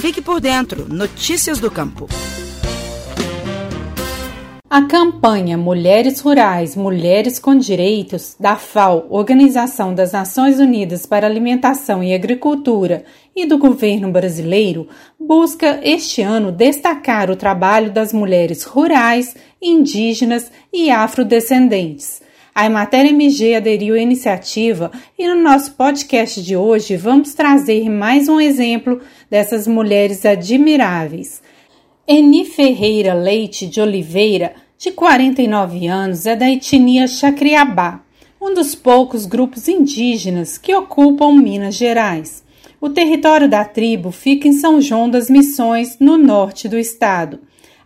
Fique por dentro. Notícias do Campo. A campanha Mulheres Rurais, Mulheres com Direitos, da FAO, Organização das Nações Unidas para Alimentação e Agricultura, e do governo brasileiro, busca este ano destacar o trabalho das mulheres rurais, indígenas e afrodescendentes. A Emater MG aderiu à iniciativa e no nosso podcast de hoje vamos trazer mais um exemplo dessas mulheres admiráveis. Eni Ferreira Leite de Oliveira, de 49 anos, é da etnia Chacriabá, um dos poucos grupos indígenas que ocupam Minas Gerais. O território da tribo fica em São João das Missões, no norte do estado.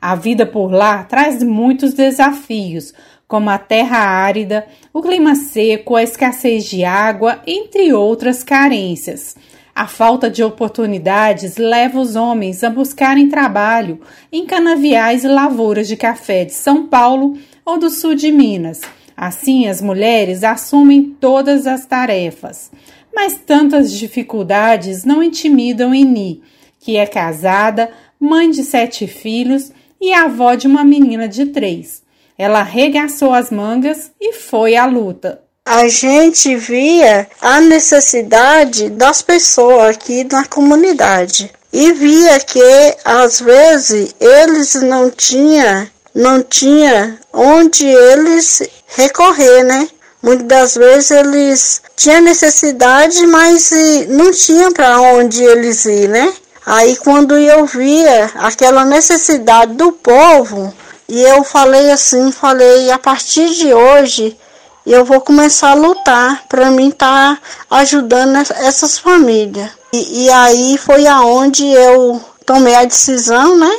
A vida por lá traz muitos desafios, como a terra árida, o clima seco, a escassez de água, entre outras carências. A falta de oportunidades leva os homens a buscarem trabalho em canaviais e lavouras de café de São Paulo ou do sul de Minas. Assim, as mulheres assumem todas as tarefas. Mas tantas dificuldades não intimidam Eni, que é casada, mãe de sete filhos e avó de uma menina de três. Ela arregaçou as mangas e foi à luta a gente via a necessidade das pessoas aqui na comunidade e via que às vezes eles não tinham não tinha onde eles recorrer, né? Muitas das vezes eles tinham necessidade, mas não tinham para onde eles ir, né? Aí quando eu via aquela necessidade do povo, e eu falei assim, falei, a partir de hoje eu vou começar a lutar para mim estar tá ajudando essas famílias. E, e, aí foi aonde eu tomei a decisão, né?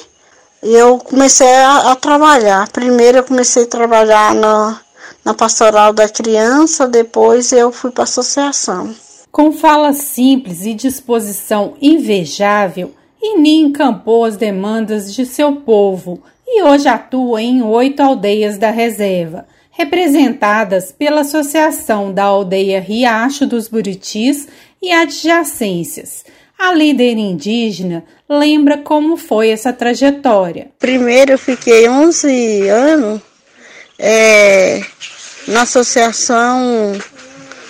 Eu comecei a, a trabalhar. Primeiro eu comecei a trabalhar na, na pastoral da criança, depois eu fui para a associação. Com fala simples e disposição invejável, Ini encampou as demandas de seu povo e hoje atua em oito aldeias da reserva representadas pela Associação da Aldeia Riacho dos Buritis e adjacências. A líder indígena lembra como foi essa trajetória. Primeiro eu fiquei 11 anos é, na associação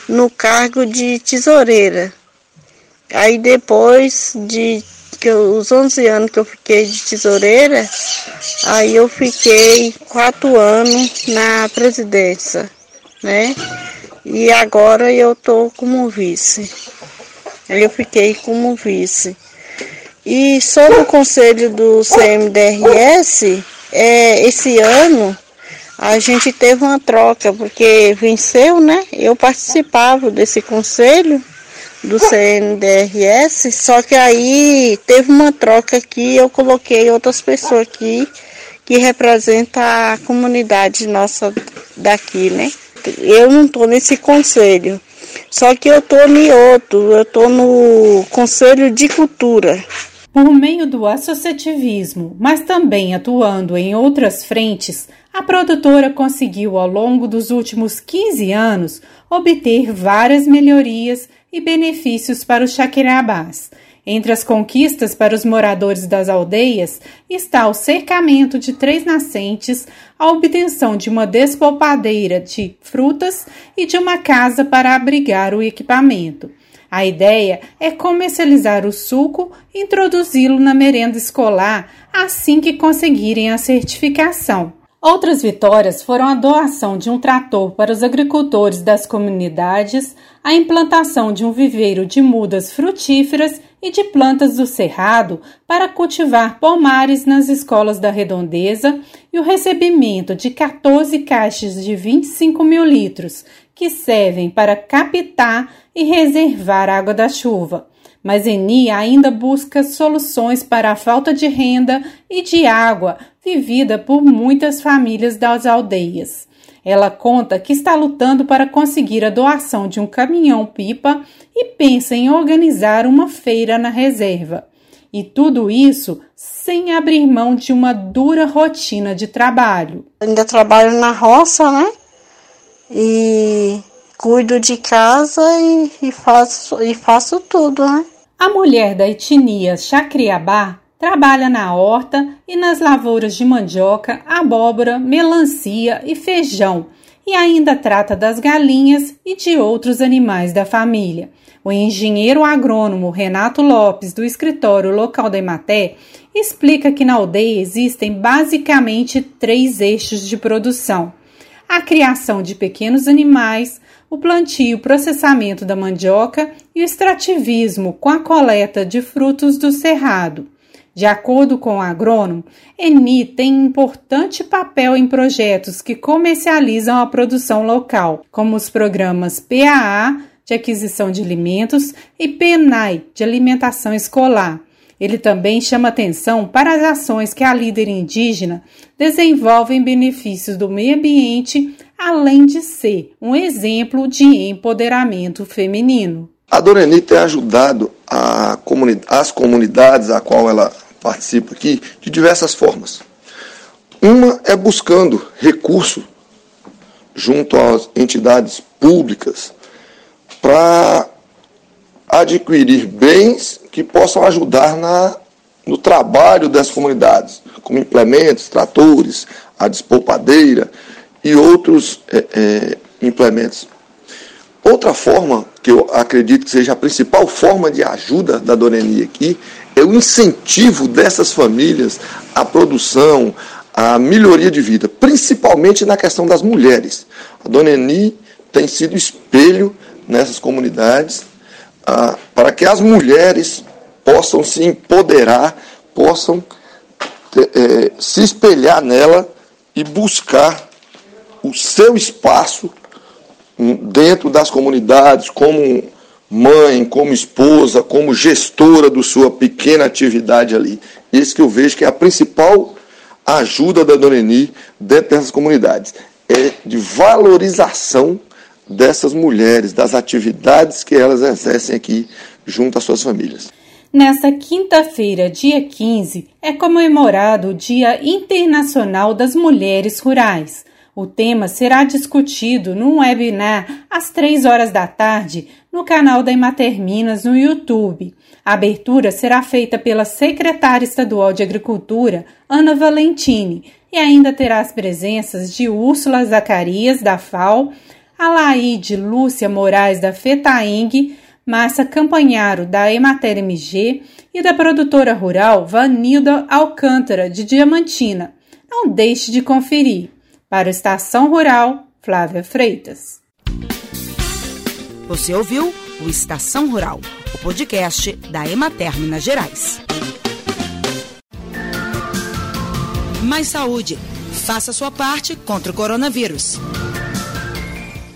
no cargo de tesoureira. Aí depois de que eu, os 11 anos que eu fiquei de tesoureira, aí eu fiquei quatro anos na presidência, né? E agora eu tô como vice. Aí eu fiquei como vice. E sobre o conselho do CMDRS, é, esse ano a gente teve uma troca, porque venceu, né? Eu participava desse conselho do CNDRS, só que aí teve uma troca aqui, eu coloquei outras pessoas aqui que representam a comunidade nossa daqui, né? Eu não estou nesse conselho, só que eu estou em outro, eu estou no Conselho de Cultura. Por meio do associativismo, mas também atuando em outras frentes, a produtora conseguiu ao longo dos últimos 15 anos obter várias melhorias e benefícios para os Chaquirabás. Entre as conquistas para os moradores das aldeias está o cercamento de três nascentes, a obtenção de uma despolpadeira de frutas e de uma casa para abrigar o equipamento. A ideia é comercializar o suco e introduzi-lo na merenda escolar assim que conseguirem a certificação. Outras vitórias foram a doação de um trator para os agricultores das comunidades, a implantação de um viveiro de mudas frutíferas e de plantas do cerrado para cultivar pomares nas escolas da redondeza e o recebimento de 14 caixas de 25 mil litros, que servem para captar e reservar água da chuva mas Eni ainda busca soluções para a falta de renda e de água vivida por muitas famílias das aldeias. Ela conta que está lutando para conseguir a doação de um caminhão-pipa e pensa em organizar uma feira na reserva. E tudo isso sem abrir mão de uma dura rotina de trabalho. Ainda trabalho na roça, né? E cuido de casa e, e faço, e faço tudo, né? A mulher da etnia Chacriabá trabalha na horta e nas lavouras de mandioca, abóbora, melancia e feijão, e ainda trata das galinhas e de outros animais da família. O engenheiro agrônomo Renato Lopes, do escritório local da Ematé, explica que na aldeia existem basicamente três eixos de produção: a criação de pequenos animais, o plantio e processamento da mandioca e o extrativismo com a coleta de frutos do cerrado. De acordo com o agrônomo, Eni tem importante papel em projetos que comercializam a produção local, como os programas PAA, de aquisição de alimentos, e PENAI, de alimentação escolar. Ele também chama atenção para as ações que a líder indígena desenvolve em benefícios do meio ambiente, além de ser um exemplo de empoderamento feminino. A Doreni tem ajudado comuni as comunidades a qual ela participa aqui de diversas formas. Uma é buscando recurso junto às entidades públicas para adquirir bens que possam ajudar na, no trabalho das comunidades, como implementos, tratores, a despolpadeira e outros é, é, implementos. Outra forma, que eu acredito que seja a principal forma de ajuda da Doreni aqui, é o incentivo dessas famílias à produção, à melhoria de vida, principalmente na questão das mulheres. A Dona Eni tem sido espelho nessas comunidades ah, para que as mulheres possam se empoderar, possam eh, se espelhar nela e buscar o seu espaço dentro das comunidades, como mãe, como esposa, como gestora da sua pequena atividade ali. Isso que eu vejo que é a principal ajuda da Dona Eni dentro dessas comunidades. É de valorização dessas mulheres, das atividades que elas exercem aqui junto às suas famílias. Nesta quinta-feira, dia 15, é comemorado o Dia Internacional das Mulheres Rurais. O tema será discutido num webinar às três horas da tarde no canal da Emater Minas no YouTube. A abertura será feita pela secretária estadual de Agricultura, Ana Valentini, e ainda terá as presenças de Úrsula Zacarias, da FAO, Alaide Lúcia Moraes, da FETAENG, Márcia Campanharo, da Emater MG e da produtora rural Vanilda Alcântara, de Diamantina. Não deixe de conferir. Para a Estação Rural, Flávia Freitas. Você ouviu o Estação Rural, o podcast da Emater Minas Gerais. Mais saúde. Faça sua parte contra o coronavírus.